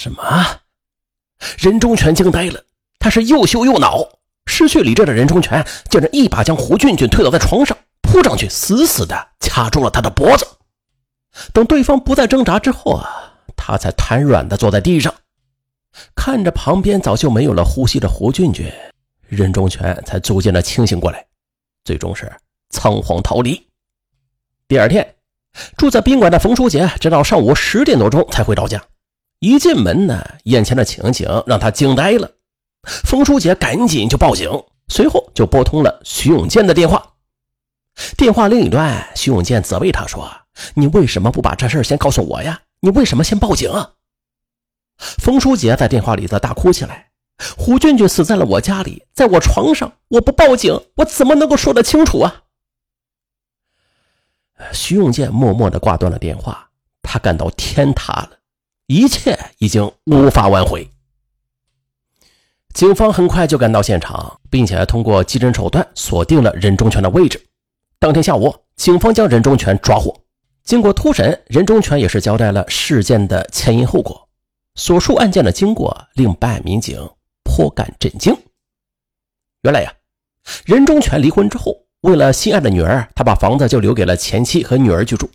什么？任忠全惊呆了，他是又羞又恼，失去理智的任忠全竟然一把将胡俊俊推倒在床上，扑上去死死的掐住了他的脖子。等对方不再挣扎之后啊，他才瘫软的坐在地上，看着旁边早就没有了呼吸的胡俊俊，任忠全才逐渐的清醒过来，最终是仓皇逃离。第二天，住在宾馆的冯书杰直到上午十点多钟才回到家。一进门呢，眼前的情景让他惊呆了。冯书杰赶紧就报警，随后就拨通了徐永健的电话。电话另一端，徐永健责备他说：“你为什么不把这事先告诉我呀？你为什么先报警？”啊？”冯书杰在电话里则大哭起来：“胡俊俊死在了我家里，在我床上，我不报警，我怎么能够说得清楚啊？”徐永健默默地挂断了电话，他感到天塌了。一切已经无法挽回。警方很快就赶到现场，并且通过技侦手段锁定了任忠全的位置。当天下午，警方将任忠全抓获。经过突审，任忠全也是交代了事件的前因后果。所述案件的经过令办案民警颇感震惊。原来呀，任忠全离婚之后，为了心爱的女儿，他把房子就留给了前妻和女儿居住。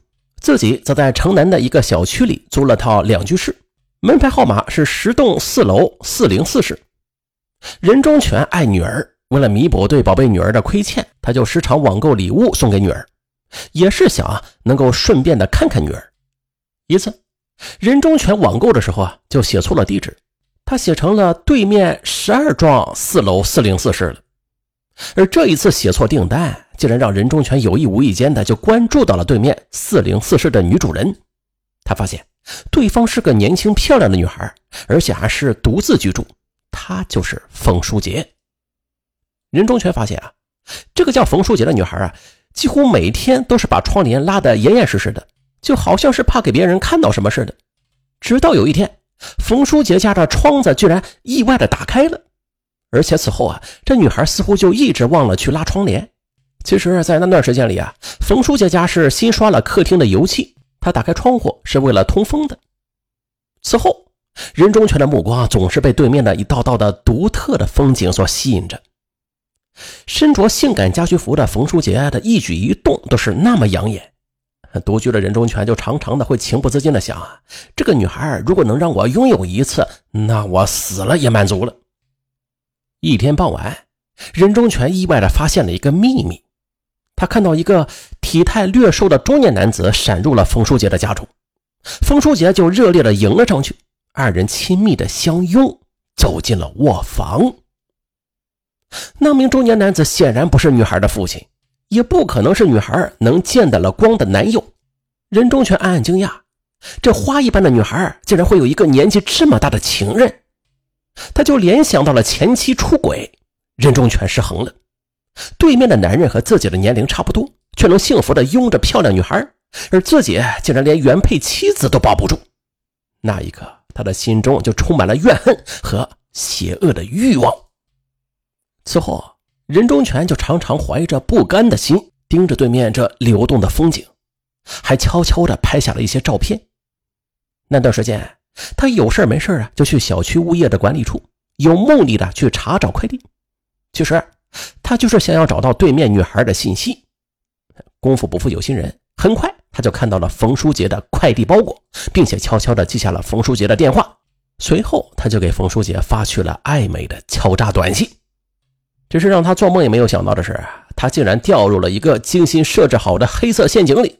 自己则在城南的一个小区里租了套两居室，门牌号码是十栋四楼四零四室。任忠全爱女儿，为了弥补对宝贝女儿的亏欠，他就时常网购礼物送给女儿，也是想啊能够顺便的看看女儿。一次，任忠全网购的时候啊就写错了地址，他写成了对面十二幢四楼四零四室了，而这一次写错订单。竟然让任忠全有意无意间的就关注到了对面四零四室的女主人。他发现对方是个年轻漂亮的女孩，而且还是独自居住。她就是冯书杰。任忠全发现啊，这个叫冯书杰的女孩啊，几乎每天都是把窗帘拉得严严实实的，就好像是怕给别人看到什么似的。直到有一天，冯书杰家的窗子居然意外的打开了，而且此后啊，这女孩似乎就一直忘了去拉窗帘。其实，在那段时间里啊，冯书杰家是新刷了客厅的油漆，他打开窗户是为了通风的。此后，任忠全的目光总是被对面的一道道的独特的风景所吸引着。身着性感家居服的冯书杰的一举一动都是那么养眼，独居的任忠全就常常的会情不自禁的想啊，这个女孩如果能让我拥有一次，那我死了也满足了。一天傍晚，任忠全意外的发现了一个秘密。他看到一个体态略瘦的中年男子闪入了冯书杰的家中，冯书杰就热烈的迎了上去，二人亲密的相拥，走进了卧房。那名中年男子显然不是女孩的父亲，也不可能是女孩能见得了光的男友。任忠全暗暗惊讶，这花一般的女孩竟然会有一个年纪这么大的情人，他就联想到了前妻出轨，任忠全失衡了。对面的男人和自己的年龄差不多，却能幸福的拥着漂亮女孩，而自己竟然连原配妻子都保不住。那一刻，他的心中就充满了怨恨和邪恶的欲望。此后，任忠全就常常怀着不甘的心盯着对面这流动的风景，还悄悄地拍下了一些照片。那段时间，他有事没事啊，就去小区物业的管理处，有目的的去查找快递。其实。他就是想要找到对面女孩的信息。功夫不负有心人，很快他就看到了冯书杰的快递包裹，并且悄悄地记下了冯书杰的电话。随后，他就给冯书杰发去了暧昧的敲诈短信。只是让他做梦也没有想到的是，他竟然掉入了一个精心设置好的黑色陷阱里。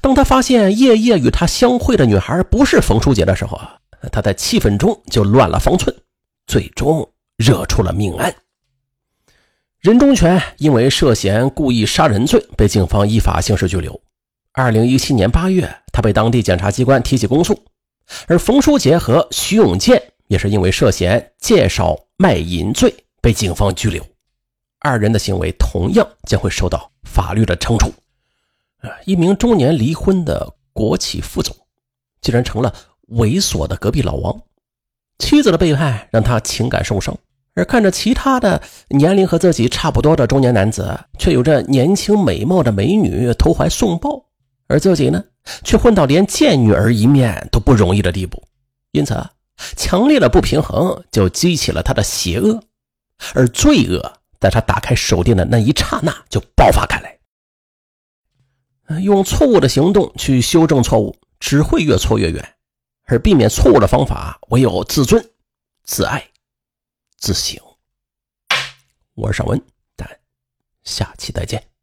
当他发现夜夜与他相会的女孩不是冯书杰的时候啊，他在气愤中就乱了方寸，最终惹出了命案。任忠全因为涉嫌故意杀人罪被警方依法刑事拘留。二零一七年八月，他被当地检察机关提起公诉。而冯书杰和徐永健也是因为涉嫌介绍卖淫罪被警方拘留。二人的行为同样将会受到法律的惩处。一名中年离婚的国企副总，竟然成了猥琐的隔壁老王。妻子的背叛让他情感受伤。而看着其他的年龄和自己差不多的中年男子，却有着年轻美貌的美女投怀送抱，而自己呢，却混到连见女儿一面都不容易的地步。因此，强烈的不平衡就激起了他的邪恶，而罪恶在他打开手电的那一刹那就爆发开来。用错误的行动去修正错误，只会越错越远。而避免错误的方法，唯有自尊、自爱、自省。我是尚文，咱下期再见。